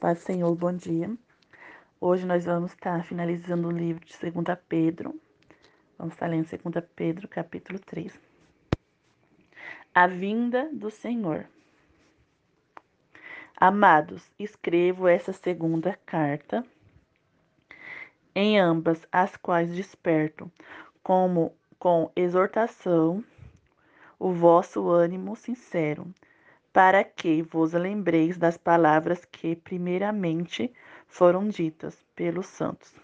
Paz Senhor, bom dia. Hoje nós vamos estar finalizando o livro de 2 Pedro. Vamos estar lendo 2 Pedro, capítulo 3. A vinda do Senhor. Amados, escrevo essa segunda carta, em ambas as quais desperto, como com exortação, o vosso ânimo sincero para que vos lembreis das palavras que primeiramente foram ditas pelos santos,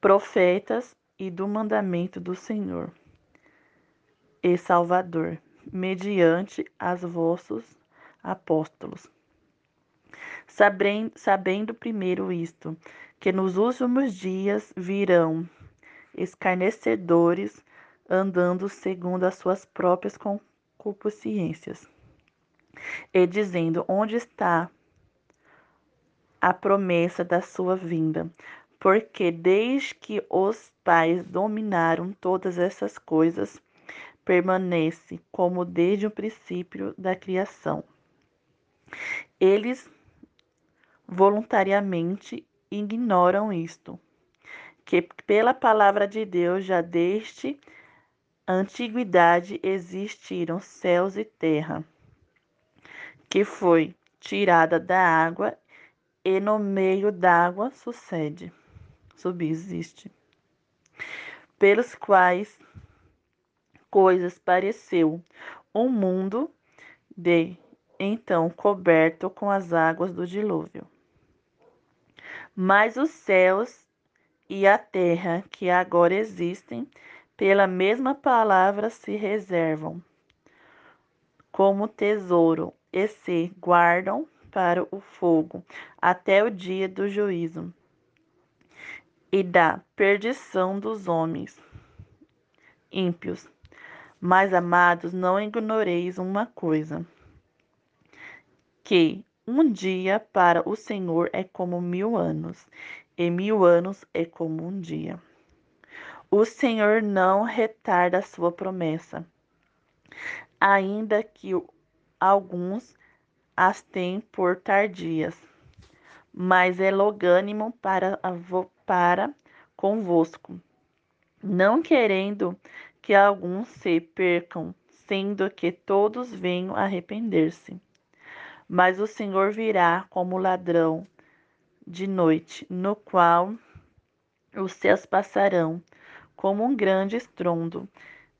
profetas e do mandamento do Senhor e Salvador, mediante as vossos apóstolos. Sabendo, sabendo primeiro isto, que nos últimos dias virão escarnecedores andando segundo as suas próprias concupiscências e dizendo: Onde está a promessa da sua vinda? Porque desde que os pais dominaram todas essas coisas, permanece como desde o princípio da criação. Eles voluntariamente ignoram isto, que pela palavra de Deus já desde antiguidade existiram céus e terra que foi tirada da água e no meio d'água sucede, subsiste, pelos quais coisas pareceu um mundo de então coberto com as águas do dilúvio. Mas os céus e a terra que agora existem, pela mesma palavra se reservam como tesouro e se guardam para o fogo até o dia do juízo e da perdição dos homens ímpios. Mas, amados, não ignoreis uma coisa: que um dia para o Senhor é como mil anos, e mil anos é como um dia. O Senhor não retarda a sua promessa, ainda que alguns as têm por tardias, mas é logânimo para, para convosco, não querendo que alguns se percam, sendo que todos venham arrepender-se. Mas o Senhor virá como ladrão de noite, no qual os céus passarão como um grande estrondo,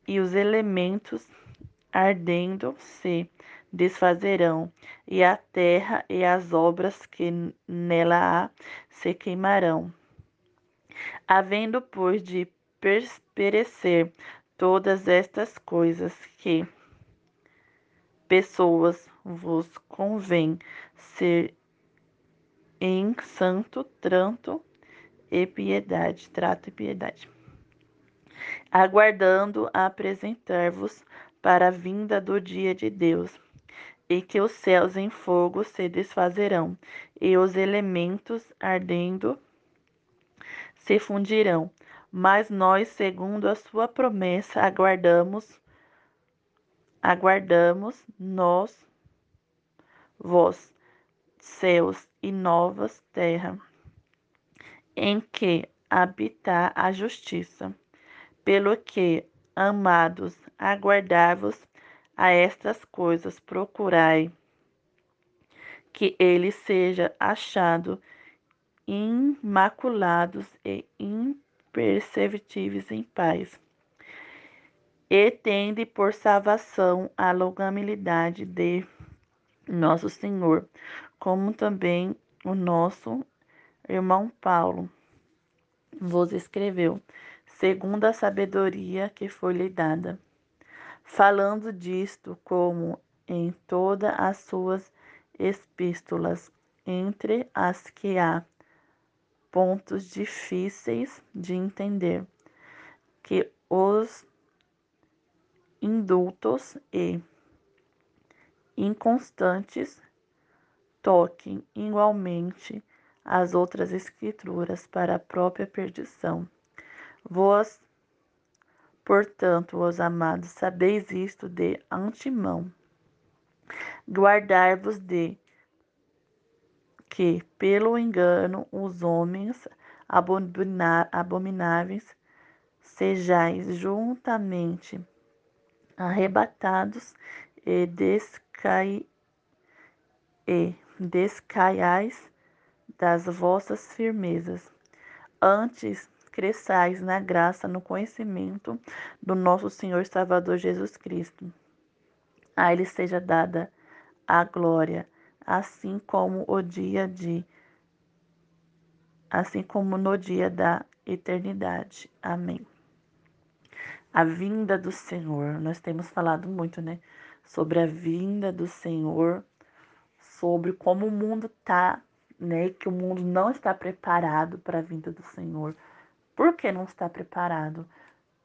e os elementos ardendo se desfazerão, e a terra e as obras que nela há se queimarão. Havendo, pois, de perecer todas estas coisas que pessoas vos convém ser em santo tranto e piedade, trato e piedade, aguardando apresentar-vos para a vinda do dia de Deus, e que os céus em fogo se desfazerão, e os elementos ardendo se fundirão. Mas nós, segundo a sua promessa, aguardamos, aguardamos nós, vós, céus e novas terra, em que habitar a justiça. Pelo que, amados, aguardai-vos a estas coisas, procurai que ele seja achado imaculados e imperceptíveis em paz. E tende por salvação a longanimidade de nosso Senhor, como também o nosso irmão Paulo vos escreveu, segundo a sabedoria que foi-lhe dada falando disto como em todas as suas epístolas, entre as que há pontos difíceis de entender, que os indultos e inconstantes toquem igualmente as outras escrituras para a própria perdição. Vós Portanto, os amados, sabeis isto de antemão. Guardar-vos de que, pelo engano, os homens abomináveis sejais juntamente arrebatados e, descai, e descaiais das vossas firmezas. Antes, cresçais na graça, no conhecimento do nosso Senhor Salvador Jesus Cristo. A Ele seja dada a glória, assim como o dia de assim como no dia da eternidade. Amém. A vinda do Senhor. Nós temos falado muito, né, sobre a vinda do Senhor, sobre como o mundo tá, né, que o mundo não está preparado para a vinda do Senhor. Por que não está preparado?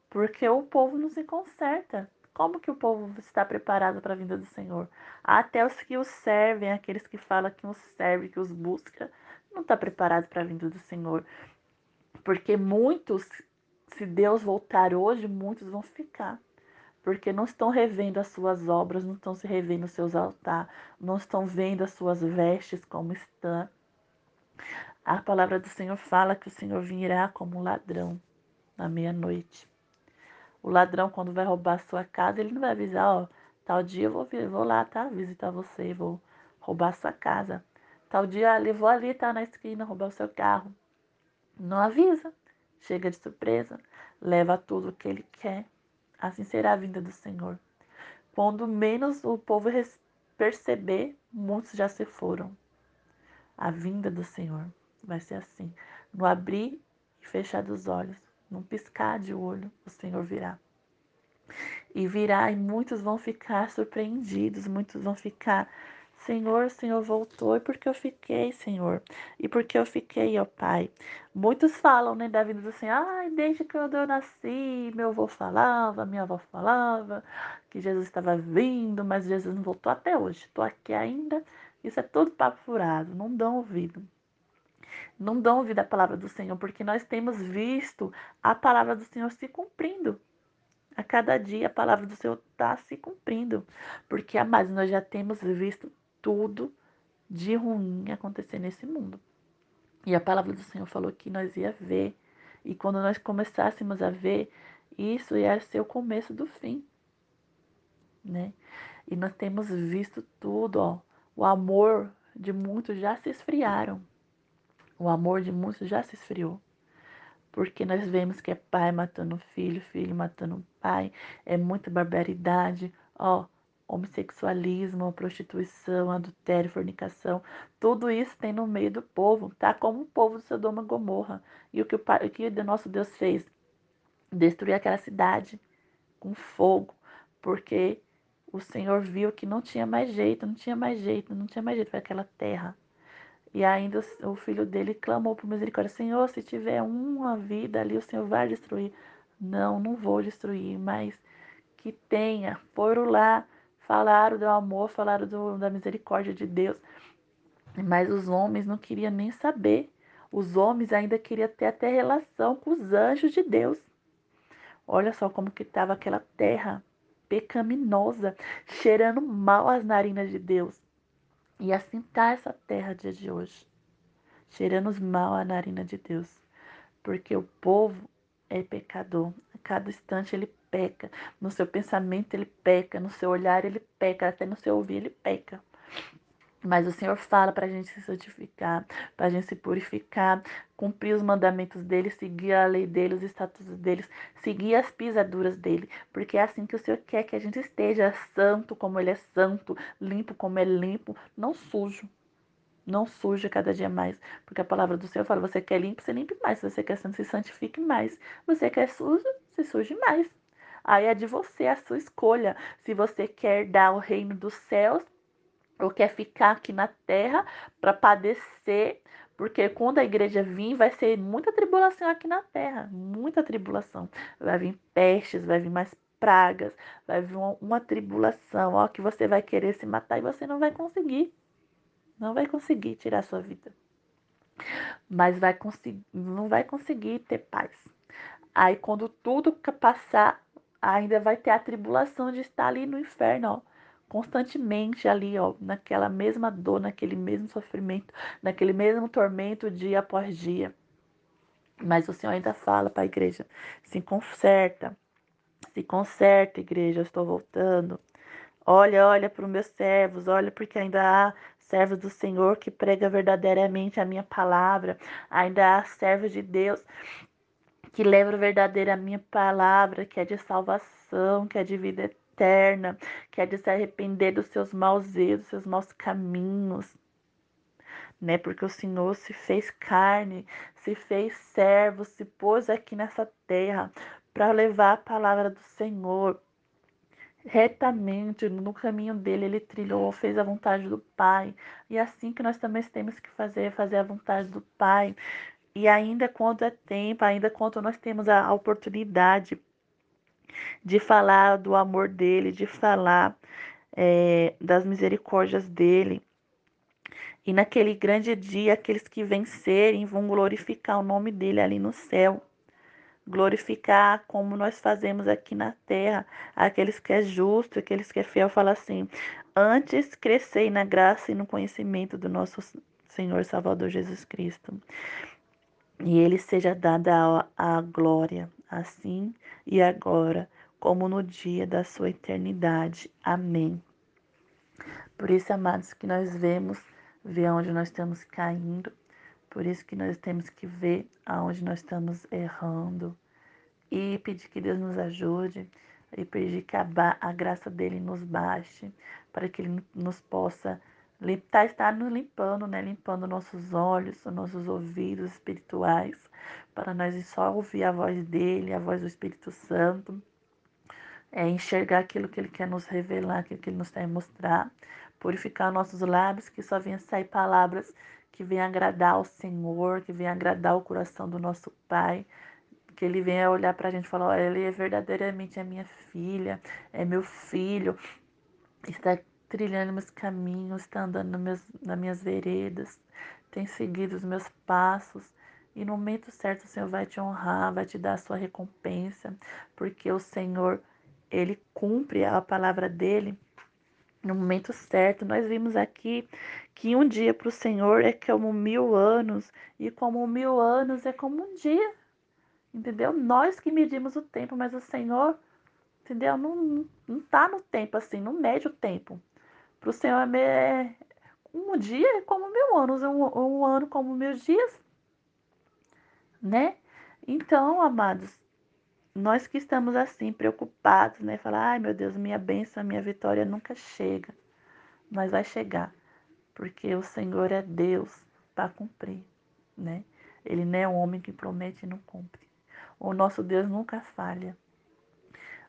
Porque o povo não se conserta. Como que o povo está preparado para a vinda do Senhor? Até os que os servem, aqueles que falam que os servem, que os buscam, não está preparado para a vinda do Senhor. Porque muitos, se Deus voltar hoje, muitos vão ficar. Porque não estão revendo as suas obras, não estão se revendo os seus altares, não estão vendo as suas vestes como estão. A palavra do Senhor fala que o Senhor virá como um ladrão na meia-noite. O ladrão, quando vai roubar a sua casa, ele não vai avisar, ó, tal dia eu vou, vou lá, tá? Visitar você, vou roubar a sua casa. Tal dia ali, vou ali, tá na esquina, roubar o seu carro. Não avisa. Chega de surpresa, leva tudo o que ele quer. Assim será a vinda do Senhor. Quando menos o povo perceber, muitos já se foram. A vinda do Senhor vai ser assim. No abrir e fechar dos olhos, num piscar de olho, o Senhor virá. E virá e muitos vão ficar surpreendidos, muitos vão ficar, Senhor, o Senhor voltou, e porque eu fiquei, Senhor? E porque eu fiquei, ó Pai? Muitos falam, né, da vida do Senhor, ai, desde que eu nasci, meu avô falava, minha avó falava, que Jesus estava vindo, mas Jesus não voltou até hoje. Estou aqui ainda, isso é tudo papo furado, não dão ouvido não dão ouvido à palavra do Senhor, porque nós temos visto a palavra do Senhor se cumprindo. A cada dia a palavra do Senhor está se cumprindo. Porque, amados, nós já temos visto tudo de ruim acontecer nesse mundo. E a palavra do Senhor falou que nós ia ver. E quando nós começássemos a ver, isso ia ser o começo do fim. Né? E nós temos visto tudo, ó. O amor de muitos já se esfriaram. O amor de muitos já se esfriou. Porque nós vemos que é pai matando filho, filho matando pai, é muita barbaridade, ó, homossexualismo, prostituição, adultério, fornicação, tudo isso tem no meio do povo, tá? Como o povo de Sodoma e Gomorra. E o que o, o que o nosso Deus fez? Destruir aquela cidade com fogo, porque o Senhor viu que não tinha mais jeito, não tinha mais jeito, não tinha mais jeito para aquela terra. E ainda o filho dele clamou por misericórdia: Senhor, se tiver uma vida ali, o Senhor vai destruir. Não, não vou destruir, mas que tenha. Foram lá, falaram do amor, falaram do, da misericórdia de Deus. Mas os homens não queriam nem saber. Os homens ainda queriam ter até relação com os anjos de Deus. Olha só como que estava aquela terra pecaminosa, cheirando mal as narinas de Deus. E assim está essa terra dia de hoje, cheirando mal a narina de Deus, porque o povo é pecador. A cada instante ele peca, no seu pensamento ele peca, no seu olhar ele peca, até no seu ouvir ele peca. Mas o Senhor fala para a gente se santificar, para a gente se purificar, cumprir os mandamentos dele, seguir a lei dele, os estatutos deles, seguir as pisaduras dele, porque é assim que o Senhor quer que a gente esteja santo como ele é santo, limpo como é limpo, não sujo. Não suja cada dia mais, porque a palavra do Senhor fala: você quer limpo, você limpe mais. Você quer santo, se santifique mais. Você quer sujo, se suje mais. Aí é de você a sua escolha. Se você quer dar o reino dos céus ou quer ficar aqui na terra para padecer, porque quando a igreja vir, vai ser muita tribulação aqui na terra, muita tribulação. Vai vir pestes, vai vir mais pragas, vai vir uma, uma tribulação, ó, que você vai querer se matar e você não vai conseguir. Não vai conseguir tirar a sua vida. Mas vai conseguir, não vai conseguir ter paz. Aí quando tudo passar, ainda vai ter a tribulação de estar ali no inferno, ó constantemente ali, ó, naquela mesma dor, naquele mesmo sofrimento, naquele mesmo tormento dia após dia. Mas o Senhor ainda fala para a igreja: se conserta, se conserta, igreja, eu estou voltando. Olha, olha para os meus servos, olha, porque ainda há servos do Senhor que prega verdadeiramente a minha palavra, ainda há servos de Deus que levam verdadeira a minha palavra, que é de salvação, que é de vida eterna, que é de se arrepender dos seus maus erros, dos seus maus caminhos. Né? Porque o Senhor se fez carne, se fez servo, se pôs aqui nessa terra para levar a palavra do Senhor retamente no caminho dele, ele trilhou, fez a vontade do Pai. E é assim que nós também temos que fazer, fazer a vontade do Pai. E ainda quando é tempo, ainda quando nós temos a oportunidade de falar do amor dele, de falar é, das misericórdias dele. E naquele grande dia, aqueles que vencerem vão glorificar o nome dele ali no céu glorificar como nós fazemos aqui na terra, aqueles que é justo, aqueles que é fiel, fala assim: antes crescei na graça e no conhecimento do nosso Senhor Salvador Jesus Cristo. E ele seja dada a, a glória, assim e agora, como no dia da sua eternidade. Amém. Por isso, amados, que nós vemos, ver onde nós estamos caindo, por isso que nós temos que ver aonde nós estamos errando e pedir que Deus nos ajude e pedir que a, a graça dele nos baixe para que ele nos possa tá, estar nos limpando, né? Limpando nossos olhos, nossos ouvidos espirituais, para nós só ouvir a voz dele, a voz do Espírito Santo, é, enxergar aquilo que ele quer nos revelar, aquilo que ele nos quer mostrar, purificar nossos lábios, que só venha sair palavras que venham agradar ao Senhor, que venham agradar o coração do nosso Pai, que ele venha olhar para a gente e falar: olha, ele é verdadeiramente a minha filha, é meu filho, está trilhando meus caminhos, está andando meus, nas minhas veredas, tem seguido os meus passos. E no momento certo o Senhor vai te honrar, vai te dar a sua recompensa, porque o Senhor, ele cumpre a palavra dele no momento certo. Nós vimos aqui que um dia para o Senhor é como mil anos, e como mil anos é como um dia. Entendeu? Nós que medimos o tempo, mas o Senhor, entendeu? Não, não tá no tempo assim, não mede o tempo. Para o Senhor é um dia como mil anos, um, um ano como mil dias, né? Então, amados, nós que estamos assim, preocupados, né? Falar, ai meu Deus, minha bênção, minha vitória nunca chega. Mas vai chegar, porque o Senhor é Deus para cumprir, né? Ele não é um homem que promete e não cumpre. O nosso Deus nunca falha.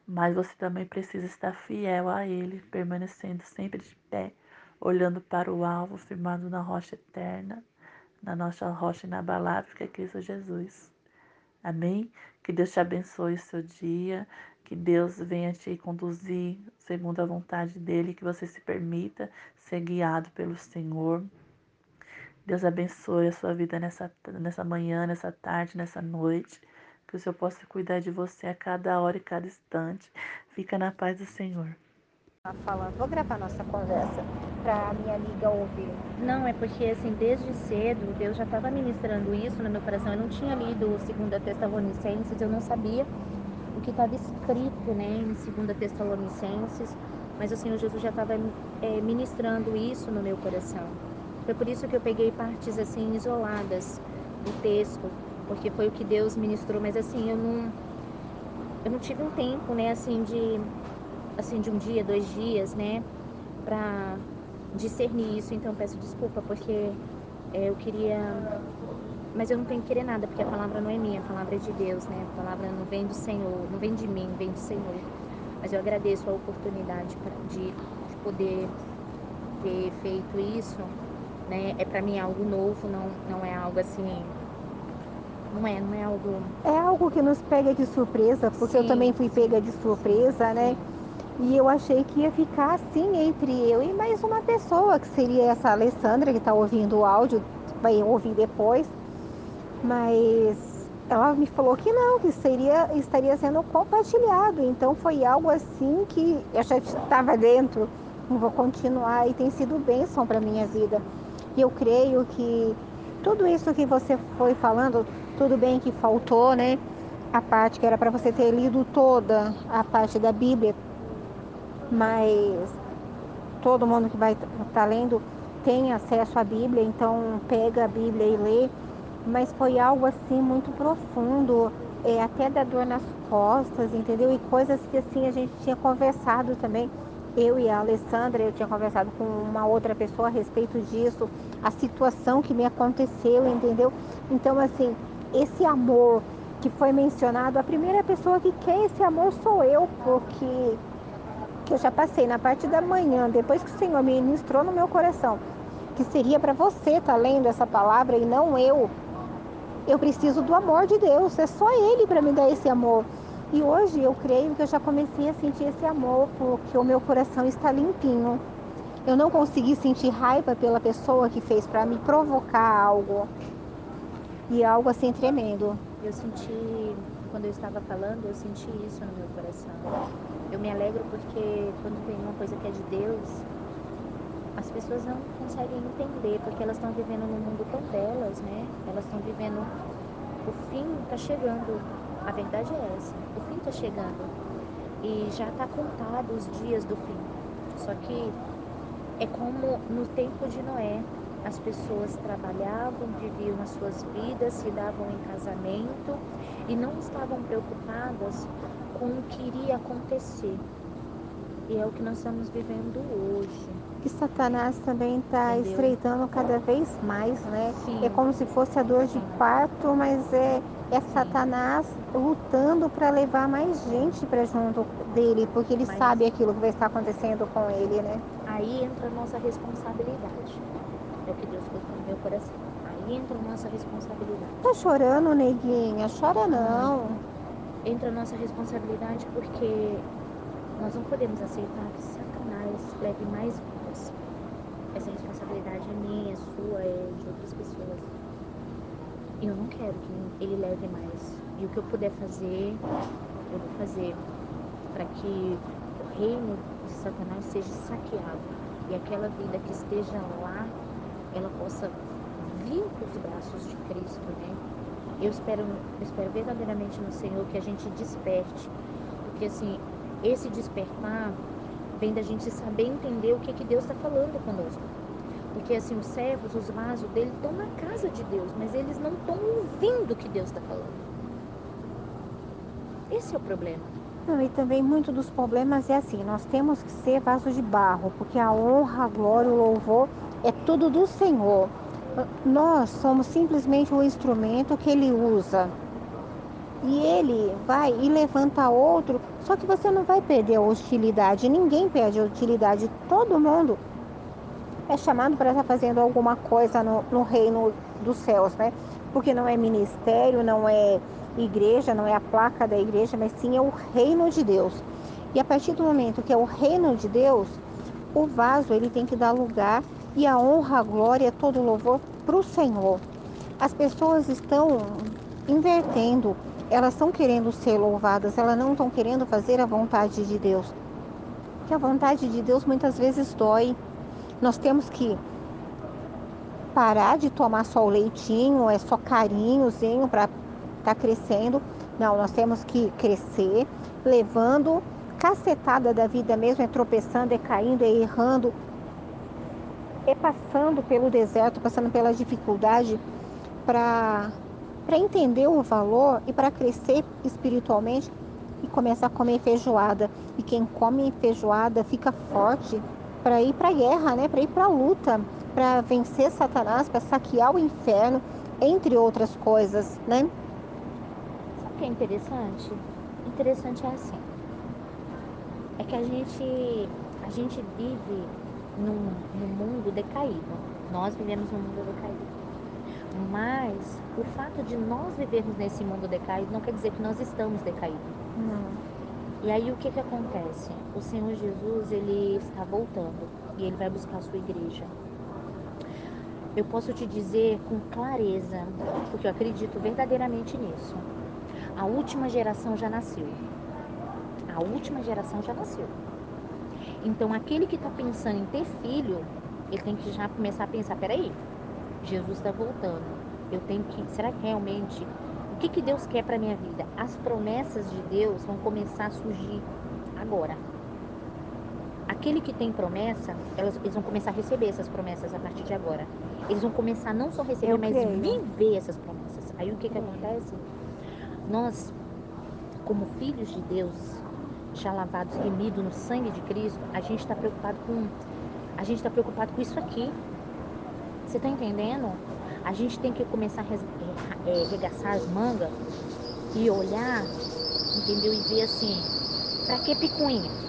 Mas você também precisa estar fiel a Ele, permanecendo sempre de pé, olhando para o alvo, firmado na rocha eterna, na nossa rocha inabalável, que é Cristo Jesus. Amém? Que Deus te abençoe o seu dia, que Deus venha te conduzir segundo a vontade dEle, que você se permita ser guiado pelo Senhor. Deus abençoe a sua vida nessa, nessa manhã, nessa tarde, nessa noite que o Senhor possa cuidar de você a cada hora e cada instante. Fica na paz do Senhor. Tá falando, vou gravar nossa conversa para minha amiga ouvir. Não, é porque assim, desde cedo, Deus já estava ministrando isso no meu coração. Eu não tinha lido o 2 Tessalonicenses, eu não sabia o que estava escrito né, em 2 Tessalonicenses, mas o Senhor Jesus já estava é, ministrando isso no meu coração. Foi por isso que eu peguei partes assim isoladas do texto porque foi o que Deus ministrou, mas assim, eu não eu não tive um tempo, né, assim de assim de um dia, dois dias, né, para discernir isso, então peço desculpa porque é, eu queria mas eu não tenho que querer nada, porque a palavra não é minha, a palavra é de Deus, né? A palavra não vem do Senhor, não vem de mim, vem do Senhor. Mas eu agradeço a oportunidade de, de poder ter feito isso, né? É para mim algo novo, não, não é algo assim não é, não é algo. É algo que nos pega de surpresa, porque sim, eu também fui pega de surpresa, né? E eu achei que ia ficar assim entre eu e mais uma pessoa, que seria essa Alessandra, que está ouvindo o áudio, vai ouvir depois. Mas ela me falou que não, que seria, estaria sendo compartilhado. Então foi algo assim que eu já estava dentro e vou continuar e tem sido bênção para minha vida. E eu creio que tudo isso que você foi falando, tudo bem que faltou, né? A parte que era para você ter lido toda a parte da Bíblia, mas todo mundo que vai estar tá lendo tem acesso à Bíblia, então pega a Bíblia e lê. Mas foi algo assim muito profundo, é, até da dor nas costas, entendeu? E coisas que assim a gente tinha conversado também eu e a Alessandra, eu tinha conversado com uma outra pessoa a respeito disso, a situação que me aconteceu, entendeu? Então, assim, esse amor que foi mencionado, a primeira pessoa que quer esse amor sou eu, porque que eu já passei na parte da manhã, depois que o Senhor ministrou no meu coração, que seria para você estar tá lendo essa palavra e não eu. Eu preciso do amor de Deus, é só Ele para me dar esse amor. E hoje eu creio que eu já comecei a sentir esse amor, porque o meu coração está limpinho. Eu não consegui sentir raiva pela pessoa que fez para me provocar algo. E algo assim tremendo. Eu senti, quando eu estava falando, eu senti isso no meu coração. Eu me alegro porque quando tem uma coisa que é de Deus, as pessoas não conseguem entender, porque elas estão vivendo no mundo tão delas, né? Elas estão vivendo. O fim está chegando. A verdade é essa. O fim está chegando. E já está contado os dias do fim. Só que é como no tempo de Noé. As pessoas trabalhavam, viviam as suas vidas, se davam em casamento e não estavam preocupadas com o que iria acontecer. E é o que nós estamos vivendo hoje. Que Satanás também está estreitando cada vez mais, né? Sim. É como se fosse a dor de parto, mas é, é Satanás lutando para levar mais gente para junto dele, porque ele Mas... sabe aquilo que vai estar acontecendo com ele, né? Aí entra a nossa responsabilidade. Que Deus colocou no meu coração. Aí entra a nossa responsabilidade. Tá chorando, neguinha? Chora não. Entra a nossa responsabilidade porque nós não podemos aceitar que Satanás leve mais vidas. Essa responsabilidade é minha, é sua, é de outras pessoas. E eu não quero que ele leve mais. E o que eu puder fazer, eu vou fazer para que o reino de Satanás seja saqueado e aquela vida que esteja lá, ela possa vir para os braços de Cristo, né? Eu espero, eu espero verdadeiramente no Senhor que a gente desperte, porque assim, esse despertar vem da gente saber entender o que, que Deus está falando conosco. Porque assim, os servos, os vasos dele estão na casa de Deus, mas eles não estão ouvindo o que Deus está falando. Esse é o problema. Não, e também muito dos problemas é assim, nós temos que ser vaso de barro, porque a honra, a glória, o louvor é tudo do Senhor. Nós somos simplesmente o instrumento que ele usa. E ele vai e levanta outro, só que você não vai perder a hostilidade. Ninguém perde a utilidade. Todo mundo é chamado para estar fazendo alguma coisa no, no reino dos céus, né? Porque não é ministério, não é igreja, não é a placa da igreja, mas sim é o reino de Deus. E a partir do momento que é o reino de Deus, o vaso ele tem que dar lugar e a honra, a glória, todo o louvor para o Senhor. As pessoas estão invertendo, elas estão querendo ser louvadas, elas não estão querendo fazer a vontade de Deus. Porque a vontade de Deus muitas vezes dói. Nós temos que parar de tomar só o leitinho, é só carinhozinho para está crescendo. Não, nós temos que crescer, levando cacetada da vida mesmo, é tropeçando, é caindo, é errando, é passando pelo deserto, passando pela dificuldade para para entender o valor e para crescer espiritualmente e começar a comer feijoada. E quem come feijoada fica forte para ir para a guerra, né? Para ir para a luta, para vencer Satanás, para saquear o inferno, entre outras coisas, né? que é interessante? Interessante é assim. É que a gente, a gente vive num, num mundo decaído. Nós vivemos num mundo decaído. Mas o fato de nós vivermos nesse mundo decaído não quer dizer que nós estamos decaídos. Não. E aí o que que acontece? O Senhor Jesus, ele está voltando e ele vai buscar a sua igreja. Eu posso te dizer com clareza, porque eu acredito verdadeiramente nisso. A última geração já nasceu. A última geração já nasceu. Então, aquele que está pensando em ter filho, ele tem que já começar a pensar: peraí, Jesus está voltando. Eu tenho que. Será que realmente. O que, que Deus quer para minha vida? As promessas de Deus vão começar a surgir agora. Aquele que tem promessa, elas, eles vão começar a receber essas promessas a partir de agora. Eles vão começar não só a receber, Eu mas creio. viver essas promessas. Aí o que, que acontece? Nós, como filhos de Deus, já lavados, remidos no sangue de Cristo, a gente está preocupado com. A gente está preocupado com isso aqui. Você está entendendo? A gente tem que começar a res- é, é, regaçar as mangas e olhar, entendeu? E ver assim, pra que picuinha?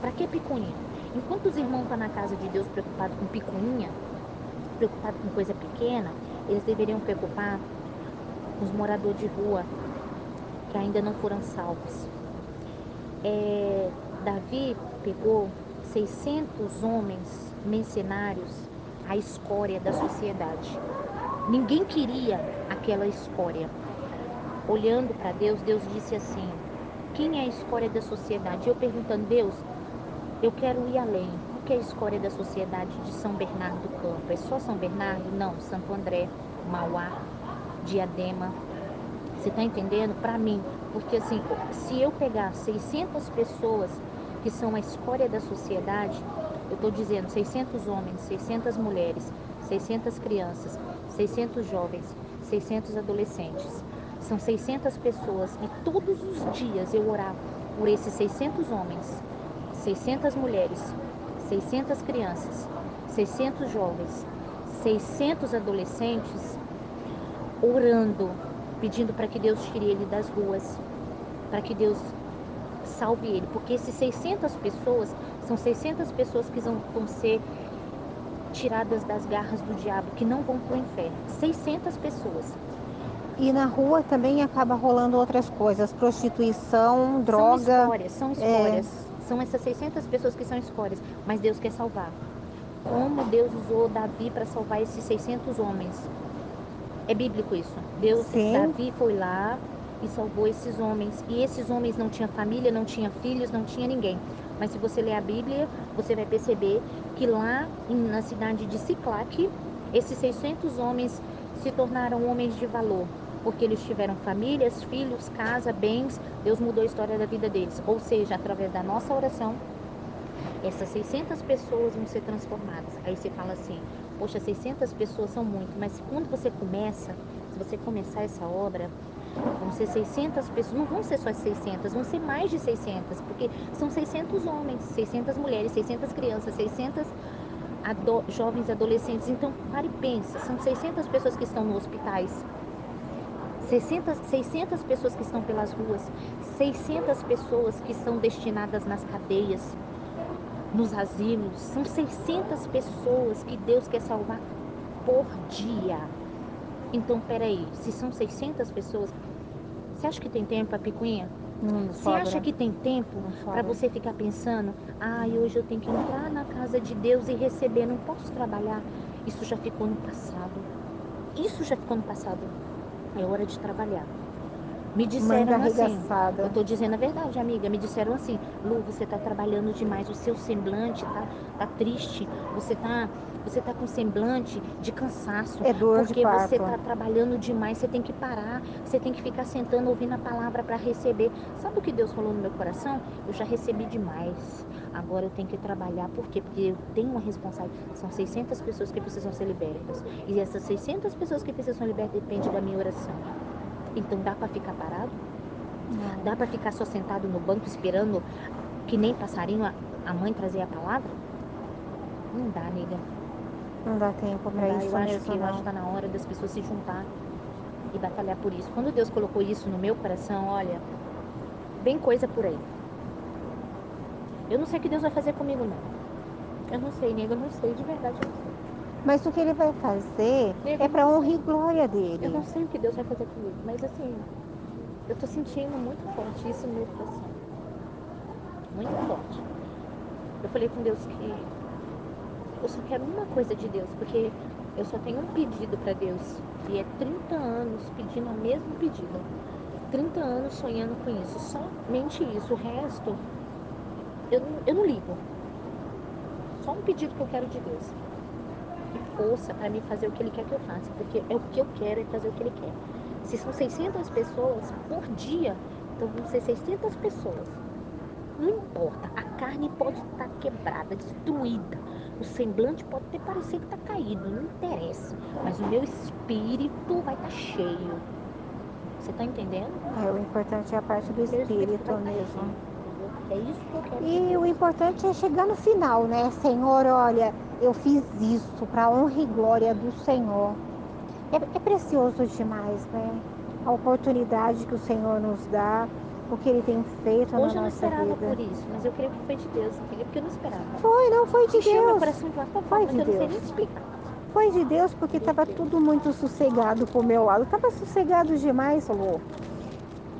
Pra que picuinha? Enquanto os irmãos estão na casa de Deus preocupados com picuinha, preocupados com coisa pequena, eles deveriam preocupar com os moradores de rua que ainda não foram salvos. É, Davi pegou 600 homens mercenários, a escória da sociedade. Ninguém queria aquela escória. Olhando para Deus, Deus disse assim: Quem é a escória da sociedade? Eu perguntando, Deus, eu quero ir além. O que é a escória da sociedade de São Bernardo do Campo? É só São Bernardo? Não, Santo André, Mauá, Diadema. Você tá entendendo? Para mim, porque assim, se eu pegar 600 pessoas que são a escória da sociedade, eu tô dizendo 600 homens, 600 mulheres, 600 crianças, 600 jovens, 600 adolescentes. São 600 pessoas e todos os dias eu orar por esses 600 homens, 600 mulheres, 600 crianças, 600 jovens, 600 adolescentes, orando, pedindo para que Deus tire ele das ruas, para que Deus salve ele, porque esses 600 pessoas são 600 pessoas que vão, vão ser tiradas das garras do diabo, que não vão para o inferno. 600 pessoas. E na rua também acaba rolando outras coisas, prostituição, São droga. escórias, são escórias. São essas 600 pessoas que são escórias, mas Deus quer salvar. Como Deus usou Davi para salvar esses 600 homens? É bíblico isso. Deus, Sim. Davi foi lá e salvou esses homens. E esses homens não tinham família, não tinham filhos, não tinha ninguém. Mas se você ler a Bíblia, você vai perceber que lá na cidade de Ciclaque, esses 600 homens se tornaram homens de valor. Porque eles tiveram famílias, filhos, casa, bens. Deus mudou a história da vida deles. Ou seja, através da nossa oração, essas 600 pessoas vão ser transformadas. Aí você fala assim, poxa, 600 pessoas são muito, mas quando você começa, se você começar essa obra, vão ser 600 pessoas, não vão ser só 600, vão ser mais de 600, porque são 600 homens, 600 mulheres, 600 crianças, 600 ado- jovens adolescentes. Então, pare e pensa, são 600 pessoas que estão nos hospitais, 600, 600 pessoas que estão pelas ruas, 600 pessoas que são destinadas nas cadeias, nos asilos. São 600 pessoas que Deus quer salvar por dia. Então, peraí, se são 600 pessoas, você acha que tem tempo para picuinha? Hum, Você sobra. acha que tem tempo para você ficar pensando, ai, hoje eu tenho que entrar na casa de Deus e receber, não posso trabalhar? Isso já ficou no passado. Isso já ficou no passado. É hora de trabalhar. Me disseram assim, eu tô dizendo a verdade, amiga. Me disseram assim, Lu, você tá trabalhando demais, o seu semblante tá, tá triste, você tá, você tá com semblante de cansaço. É dor porque você parto. tá trabalhando demais, você tem que parar, você tem que ficar sentando ouvindo a palavra para receber. Sabe o que Deus falou no meu coração? Eu já recebi demais. Agora eu tenho que trabalhar, por quê? Porque eu tenho uma responsabilidade. São 600 pessoas que precisam ser libertas. E essas 600 pessoas que precisam ser libertas depende da minha oração. Então dá para ficar parado? Não. Dá para ficar só sentado no banco esperando que nem passarinho a, a mãe trazer a palavra? Não dá, nega. Não dá tempo para isso Eu acho mesmo, que eu acho que tá na hora das pessoas se juntar e batalhar por isso. Quando Deus colocou isso no meu coração, olha, vem coisa por aí. Eu não sei o que Deus vai fazer comigo, não. Eu não sei, nega, eu não sei, de verdade eu não sei. Mas o que ele vai fazer é para honra e glória Eu dele. não sei o que Deus vai fazer comigo, mas assim, eu tô sentindo muito forte isso no meu coração. Muito forte. Eu falei com Deus que eu só quero uma coisa de Deus, porque eu só tenho um pedido para Deus. E é 30 anos pedindo o mesmo pedido. 30 anos sonhando com isso. Somente isso. O resto eu, não- eu não ligo. Só um pedido que eu quero de Deus. Força para mim fazer o que Ele quer que eu faça. Porque é o que eu quero é fazer o que Ele quer. Se são 600 pessoas por dia, então vão ser 600 pessoas. Não importa, a carne pode estar quebrada, destruída. O semblante pode até parecer que está caído, não interessa. Mas o meu espírito vai estar cheio. Você está entendendo? É, o importante é a parte do vai espírito estar mesmo. cheio? É isso que eu quero E Deus. o importante é chegar no final, né? Senhor, olha, eu fiz isso para honra e glória do Senhor. É, é precioso demais, né? A oportunidade que o Senhor nos dá, o que Ele tem feito Hoje eu na não nossa esperava vida. por isso, mas eu creio que foi de Deus, entendeu? Porque eu não esperava. Foi, não foi de Encheu meu Deus. coração de uma tal Foi forma de que eu não sei Deus. nem explicar. Foi de Deus porque estava Deus. tudo muito sossegado pro meu lado. Tava sossegado demais, Lu.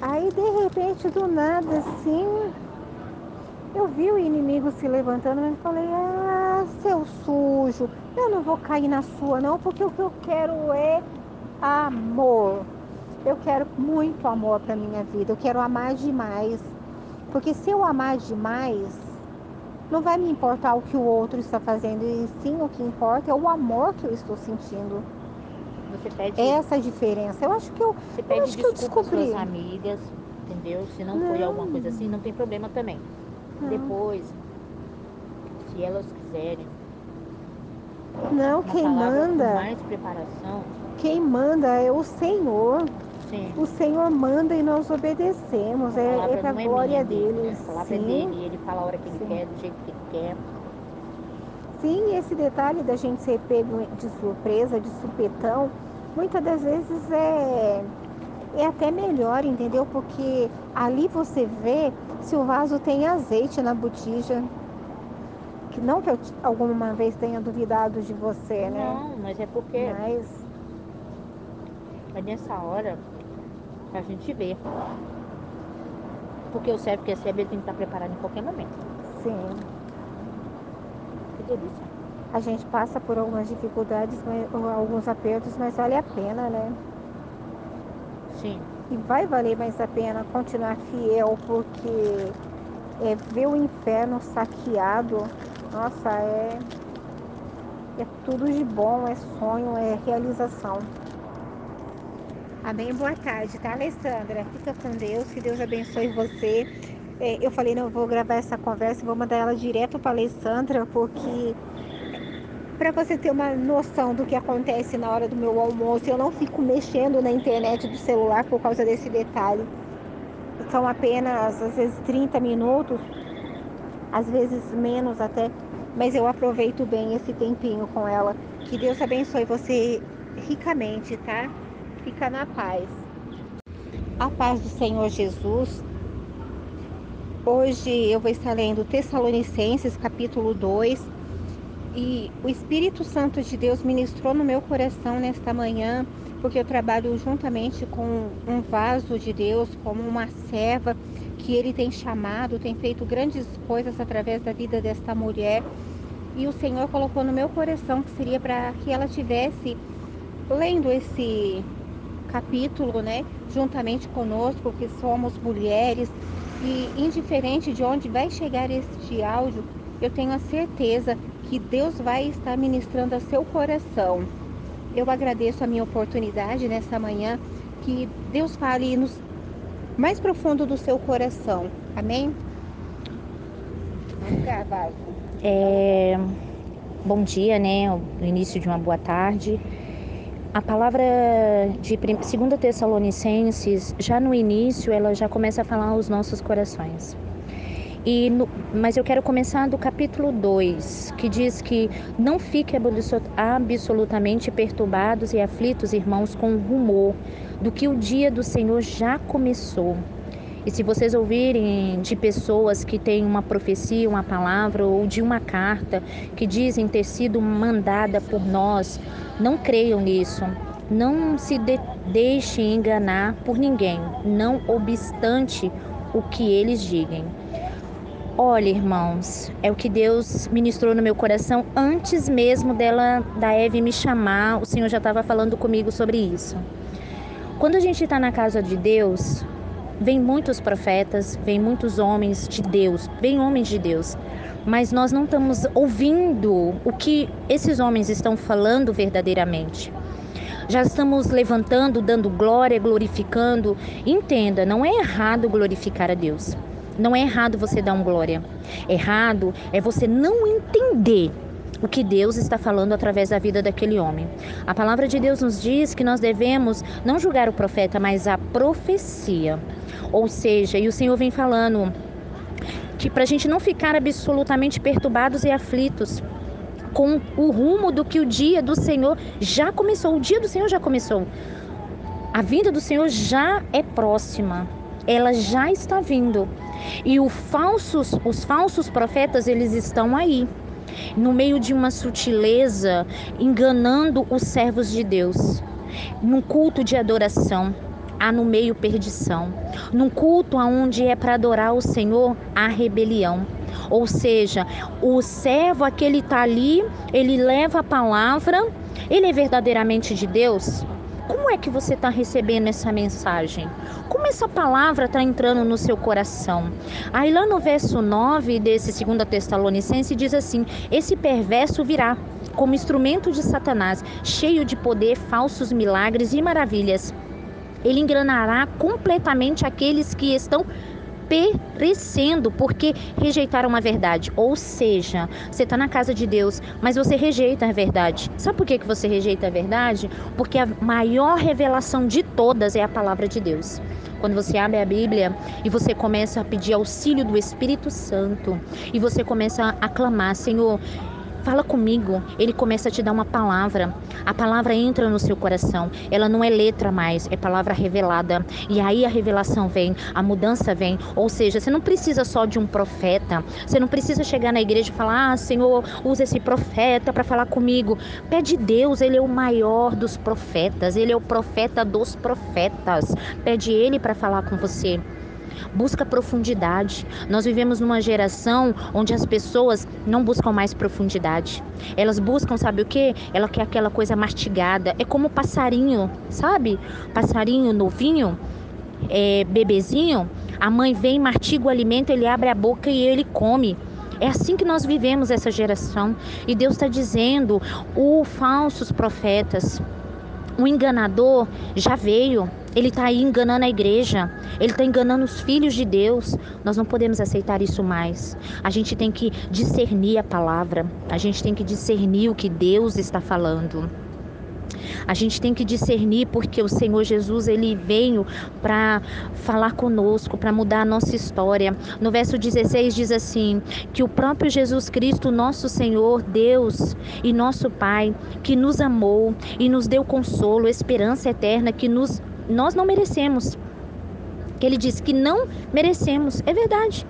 Aí de repente, do nada, assim, eu vi o inimigo se levantando e falei, ah, seu sujo, eu não vou cair na sua não, porque o que eu quero é amor. Eu quero muito amor para minha vida, eu quero amar demais. Porque se eu amar demais, não vai me importar o que o outro está fazendo, e sim o que importa é o amor que eu estou sentindo. Você pede, Essa é diferença. Eu acho que eu, você pede acho que eu às suas descobri. amigas, entendeu? Se não, foi Não. alguma coisa assim, não tem problema também. Não. Depois, elas quiserem não, uma quem manda, mais preparação, quem manda é o Senhor. sim. O Senhor manda e nós obedecemos. A É, é para não é glória minha dele, né? A palavra é Sim, dele, ele fala a hora que ele Sim. quer, do jeito que ele quer. sim, esse detalhe da gente ser pego de surpresa, de supetão, muitas das vezes é, é até melhor, entendeu? Porque ali você vê se o vaso tem azeite na botija. Que não que eu alguma vez tenha duvidado de você, né? Não, mas é porque Mas é nessa hora a gente vê. Porque o servo que recebe, ele tem que estar preparado em qualquer momento. sim, Que delícia. a gente passa por algumas dificuldades, mas- alguns apertos, mas vale a pena, né? Sim. E vai valer mais a pena continuar fiel, porque é, ver o inferno saqueado, nossa, é, é tudo de bom, é sonho, é realização. Amém. Boa tarde, tá, Alessandra? Fica com Deus, que Deus abençoe você. É, eu falei, não, vou gravar essa conversa vou mandar ela direto para Alessandra, porque para você ter uma noção do que acontece na hora do meu almoço, eu não fico mexendo na internet do celular por causa desse detalhe. São apenas, às vezes, 30 minutos, às vezes menos até, mas eu aproveito bem esse tempinho com ela. Que Deus abençoe você ricamente, tá? Fica na paz. A paz do Senhor Jesus. Hoje eu vou estar lendo Tessalonicenses, capítulo 2. E o Espírito Santo de Deus ministrou no meu coração nesta manhã, porque eu trabalho juntamente com um vaso de Deus, como uma serva que ele tem chamado, tem feito grandes coisas através da vida desta mulher. E o Senhor colocou no meu coração que seria para que ela tivesse lendo esse capítulo, né, juntamente conosco, que somos mulheres, e indiferente de onde vai chegar este áudio, eu tenho a certeza que Deus vai estar ministrando a seu coração. Eu agradeço a minha oportunidade nessa manhã, que Deus fale no mais profundo do seu coração. Amém? É, bom dia, né? No início de uma boa tarde. A palavra de 2 Tessalonicenses, já no início, ela já começa a falar aos nossos corações. E no- mas eu quero começar do capítulo 2, que diz que não fiquem absolu- absolutamente perturbados e aflitos, irmãos, com o rumor do que o dia do Senhor já começou. E se vocês ouvirem de pessoas que têm uma profecia, uma palavra ou de uma carta que dizem ter sido mandada por nós, não creiam nisso. Não se de deixem enganar por ninguém, não obstante o que eles digam. Olha, irmãos, é o que Deus ministrou no meu coração antes mesmo dela, da Eve me chamar. O Senhor já estava falando comigo sobre isso. Quando a gente está na casa de Deus, vem muitos profetas, vem muitos homens de Deus, vem homens de Deus, mas nós não estamos ouvindo o que esses homens estão falando verdadeiramente. Já estamos levantando, dando glória, glorificando. Entenda, não é errado glorificar a Deus. Não é errado você dar um glória. Errado é você não entender o que Deus está falando através da vida daquele homem. A palavra de Deus nos diz que nós devemos não julgar o profeta, mas a profecia. Ou seja, e o Senhor vem falando que para a gente não ficar absolutamente perturbados e aflitos com o rumo do que o dia do Senhor já começou. O dia do Senhor já começou. A vinda do Senhor já é próxima. Ela já está vindo. E falsos, os falsos profetas, eles estão aí, no meio de uma sutileza, enganando os servos de Deus, num culto de adoração há no meio perdição. Num culto onde é para adorar o Senhor, há rebelião. Ou seja, o servo, aquele está ali, ele leva a palavra, ele é verdadeiramente de Deus? Como é que você está recebendo essa mensagem? Como essa palavra está entrando no seu coração? Aí lá no verso 9 desse 2 Tessalonicense diz assim: Esse perverso virá como instrumento de Satanás, cheio de poder, falsos milagres e maravilhas ele engranará completamente aqueles que estão perecendo porque rejeitaram a verdade. Ou seja, você está na casa de Deus, mas você rejeita a verdade. Sabe por que, que você rejeita a verdade? Porque a maior revelação de todas é a palavra de Deus. Quando você abre a Bíblia e você começa a pedir auxílio do Espírito Santo e você começa a clamar, Senhor, Fala comigo. Ele começa a te dar uma palavra. A palavra entra no seu coração. Ela não é letra mais, é palavra revelada. E aí a revelação vem, a mudança vem. Ou seja, você não precisa só de um profeta. Você não precisa chegar na igreja e falar: "Ah, Senhor, usa esse profeta para falar comigo". Pede Deus, ele é o maior dos profetas. Ele é o profeta dos profetas. Pede ele para falar com você busca profundidade. Nós vivemos numa geração onde as pessoas não buscam mais profundidade. Elas buscam, sabe o que? Ela quer aquela coisa mastigada. É como passarinho, sabe? Passarinho novinho, é, bebezinho. A mãe vem, mastiga o alimento, ele abre a boca e ele come. É assim que nós vivemos essa geração. E Deus está dizendo: os falsos profetas, o enganador já veio. Ele está aí enganando a igreja, ele está enganando os filhos de Deus. Nós não podemos aceitar isso mais. A gente tem que discernir a palavra, a gente tem que discernir o que Deus está falando. A gente tem que discernir porque o Senhor Jesus ele veio para falar conosco, para mudar a nossa história. No verso 16 diz assim: que o próprio Jesus Cristo, nosso Senhor, Deus e nosso Pai, que nos amou e nos deu consolo, esperança eterna que nos nós não merecemos. Que ele disse que não merecemos, é verdade.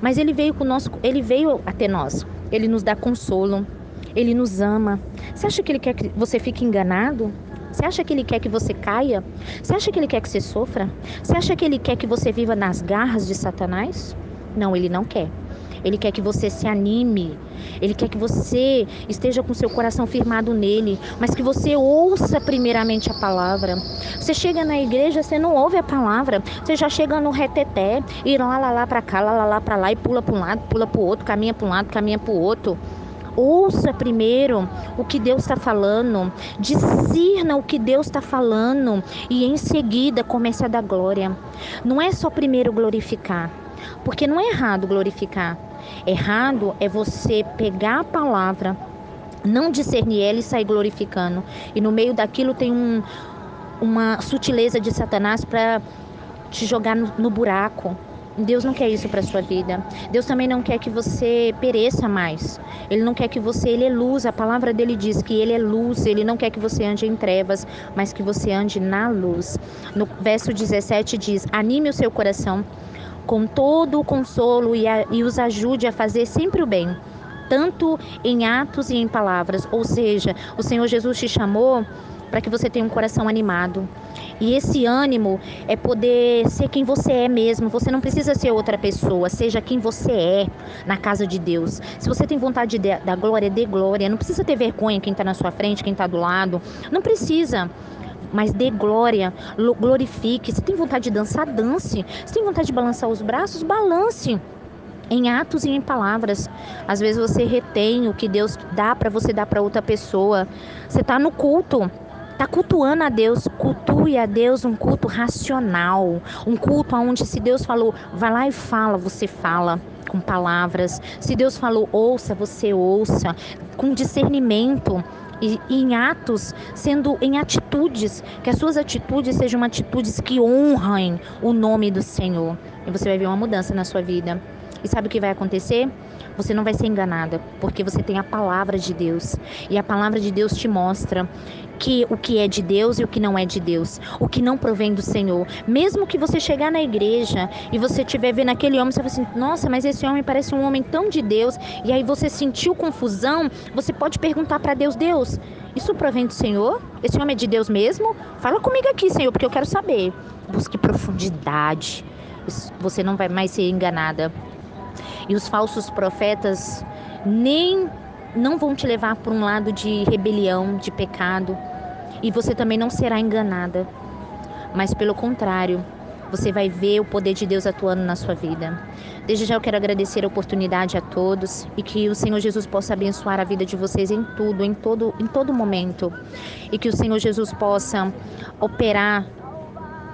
Mas ele veio conosco, ele veio até nós. Ele nos dá consolo, ele nos ama. Você acha que ele quer que você fique enganado? Você acha que ele quer que você caia? Você acha que ele quer que você sofra? Você acha que ele quer que você viva nas garras de Satanás? Não, ele não quer. Ele quer que você se anime. Ele quer que você esteja com seu coração firmado nele, mas que você ouça primeiramente a palavra. Você chega na igreja, você não ouve a palavra, você já chega no reteté, e lá, lá, lá para cá, lá, lá, lá para lá, e pula para um lado, pula para o outro, caminha para um lado, caminha para o outro. Ouça primeiro o que Deus está falando, discirna o que Deus está falando e em seguida comece a dar glória. Não é só primeiro glorificar, porque não é errado glorificar, Errado é você pegar a palavra, não discernir ela e sair glorificando. E no meio daquilo tem um, uma sutileza de Satanás para te jogar no, no buraco. Deus não quer isso para sua vida. Deus também não quer que você pereça mais. Ele não quer que você, ele é luz. A palavra dele diz que ele é luz. Ele não quer que você ande em trevas, mas que você ande na luz. No verso 17 diz: "Anime o seu coração com todo o consolo e, a, e os ajude a fazer sempre o bem, tanto em atos e em palavras. Ou seja, o Senhor Jesus te chamou para que você tenha um coração animado. E esse ânimo é poder ser quem você é mesmo. Você não precisa ser outra pessoa, seja quem você é na casa de Deus. Se você tem vontade de, da glória, dê glória. Não precisa ter vergonha quem está na sua frente, quem está do lado. Não precisa. Mas dê glória, glorifique. Se tem vontade de dançar, dance. Se tem vontade de balançar os braços, balance em atos e em palavras. Às vezes você retém o que Deus dá para você dar para outra pessoa. Você está no culto, está cultuando a Deus, cultue a Deus um culto racional, um culto onde se Deus falou, vai lá e fala, você fala com palavras. Se Deus falou, ouça, você ouça, com discernimento. E, em atos, sendo em atitudes, que as suas atitudes sejam atitudes que honrem o nome do Senhor. E você vai ver uma mudança na sua vida. E sabe o que vai acontecer? Você não vai ser enganada, porque você tem a palavra de Deus. E a palavra de Deus te mostra que o que é de Deus e o que não é de Deus, o que não provém do Senhor. Mesmo que você chegar na igreja e você estiver vendo aquele homem, você vai assim: "Nossa, mas esse homem parece um homem tão de Deus". E aí você sentiu confusão, você pode perguntar para Deus: "Deus, isso provém do Senhor? Esse homem é de Deus mesmo? Fala comigo aqui, Senhor, porque eu quero saber". Busque profundidade. Você não vai mais ser enganada. E os falsos profetas nem não vão te levar por um lado de rebelião, de pecado, e você também não será enganada. Mas pelo contrário, você vai ver o poder de Deus atuando na sua vida. Desde já eu quero agradecer a oportunidade a todos e que o Senhor Jesus possa abençoar a vida de vocês em tudo, em todo, em todo momento. E que o Senhor Jesus possa operar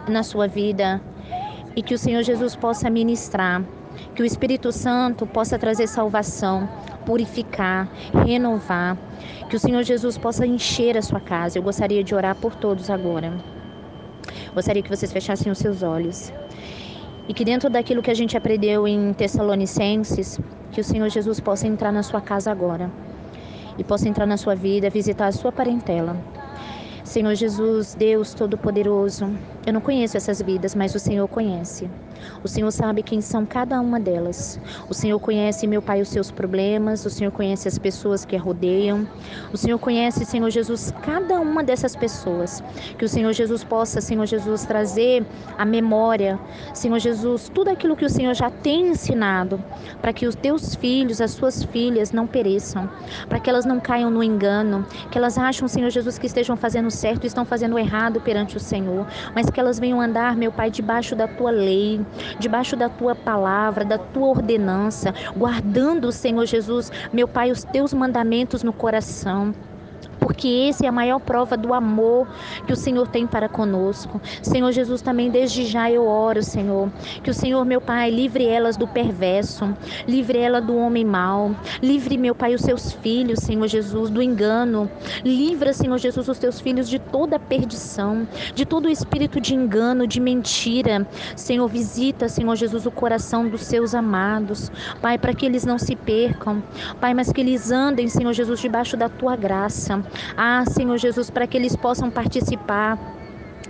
na sua vida e que o Senhor Jesus possa ministrar que o Espírito Santo possa trazer salvação, purificar, renovar. Que o Senhor Jesus possa encher a sua casa. Eu gostaria de orar por todos agora. Gostaria que vocês fechassem os seus olhos. E que dentro daquilo que a gente aprendeu em Tessalonicenses, que o Senhor Jesus possa entrar na sua casa agora. E possa entrar na sua vida, visitar a sua parentela. Senhor Jesus, Deus Todo-Poderoso, eu não conheço essas vidas, mas o Senhor conhece. O Senhor sabe quem são cada uma delas. O Senhor conhece, meu Pai, os seus problemas. O Senhor conhece as pessoas que a rodeiam. O Senhor conhece, Senhor Jesus, cada uma dessas pessoas. Que o Senhor Jesus possa, Senhor Jesus, trazer a memória, Senhor Jesus, tudo aquilo que o Senhor já tem ensinado, para que os teus filhos, as suas filhas, não pereçam, para que elas não caiam no engano, que elas acham, Senhor Jesus, que estejam fazendo certo e estão fazendo errado perante o Senhor, mas que elas venham andar, meu Pai, debaixo da tua lei, debaixo da tua palavra, da tua ordenança, guardando, Senhor Jesus, meu Pai, os teus mandamentos no coração porque esse é a maior prova do amor que o Senhor tem para conosco. Senhor Jesus, também desde já eu oro, Senhor, que o Senhor, meu Pai, livre elas do perverso, livre ela do homem mau, livre, meu Pai, os seus filhos, Senhor Jesus, do engano, livra, Senhor Jesus, os teus filhos de toda perdição, de todo espírito de engano, de mentira. Senhor, visita, Senhor Jesus, o coração dos seus amados, Pai, para que eles não se percam, Pai, mas que eles andem, Senhor Jesus, debaixo da tua graça. Ah, Senhor Jesus, para que eles possam participar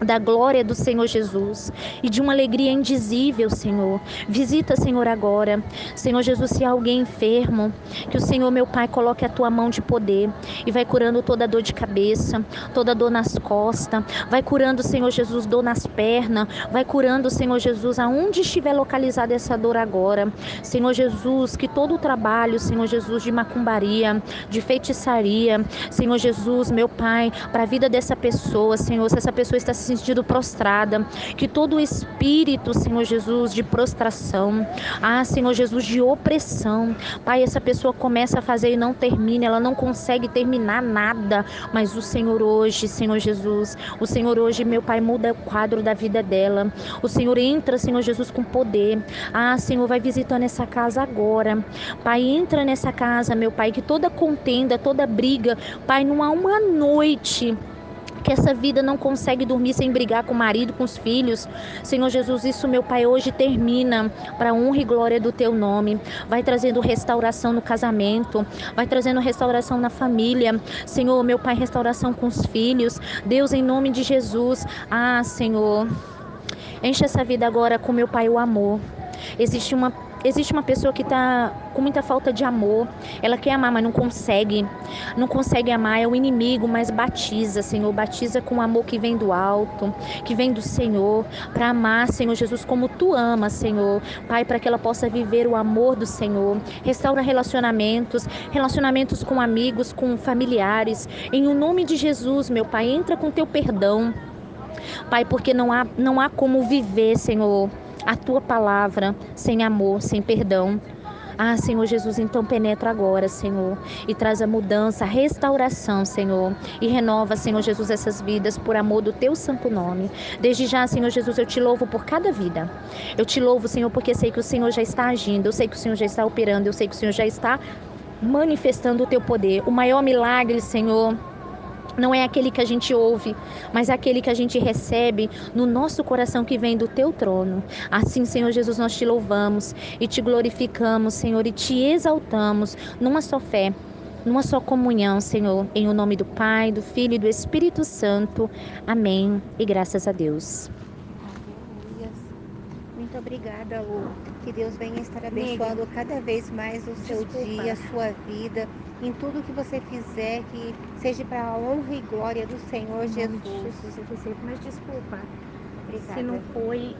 da glória do Senhor Jesus e de uma alegria indizível, Senhor. Visita, Senhor, agora. Senhor Jesus, se há alguém enfermo, que o Senhor, meu Pai, coloque a tua mão de poder e vai curando toda dor de cabeça, toda dor nas costas, vai curando, Senhor Jesus, dor nas pernas, vai curando, Senhor Jesus, aonde estiver localizada essa dor agora. Senhor Jesus, que todo o trabalho, Senhor Jesus, de macumbaria, de feitiçaria, Senhor Jesus, meu Pai, para a vida dessa pessoa, Senhor, se essa pessoa está se sentindo prostrada, que todo espírito, Senhor Jesus, de prostração, ah, Senhor Jesus, de opressão, Pai, essa pessoa começa a fazer e não termina, ela não consegue terminar nada, mas o Senhor hoje, Senhor Jesus, o Senhor hoje, meu Pai, muda o quadro da vida dela, o Senhor entra, Senhor Jesus, com poder, ah, Senhor, vai visitando essa casa agora, Pai, entra nessa casa, meu Pai, que toda contenda, toda briga, Pai, não há uma noite que essa vida não consegue dormir sem brigar com o marido, com os filhos. Senhor Jesus, isso, meu Pai, hoje termina para honra e glória do teu nome. Vai trazendo restauração no casamento, vai trazendo restauração na família. Senhor, meu Pai, restauração com os filhos. Deus, em nome de Jesus. Ah, Senhor, enche essa vida agora com meu Pai o amor. Existe uma Existe uma pessoa que está com muita falta de amor. Ela quer amar, mas não consegue. Não consegue amar. É o inimigo, mas batiza, Senhor. Batiza com o amor que vem do alto, que vem do Senhor. Para amar, Senhor Jesus, como tu amas, Senhor. Pai, para que ela possa viver o amor do Senhor. Restaura relacionamentos, relacionamentos com amigos, com familiares. Em o nome de Jesus, meu Pai, entra com teu perdão Pai, porque não há, não há como viver, Senhor, a tua palavra sem amor, sem perdão. Ah, Senhor Jesus, então penetra agora, Senhor, e traz a mudança, a restauração, Senhor, e renova, Senhor Jesus, essas vidas por amor do teu santo nome. Desde já, Senhor Jesus, eu te louvo por cada vida. Eu te louvo, Senhor, porque sei que o Senhor já está agindo, eu sei que o Senhor já está operando, eu sei que o Senhor já está manifestando o teu poder. O maior milagre, Senhor, não é aquele que a gente ouve, mas é aquele que a gente recebe no nosso coração que vem do teu trono. Assim, Senhor Jesus, nós te louvamos e te glorificamos, Senhor, e te exaltamos numa só fé, numa só comunhão, Senhor, em o nome do Pai, do Filho e do Espírito Santo. Amém. E graças a Deus. Obrigada, Lu. Que Deus venha estar abençoando cada vez mais o seu Desculpa. dia, a sua vida, em tudo que você fizer, que seja para a honra e glória do Senhor Jesus. Jesus, mas desculpa. Obrigada. Se não foi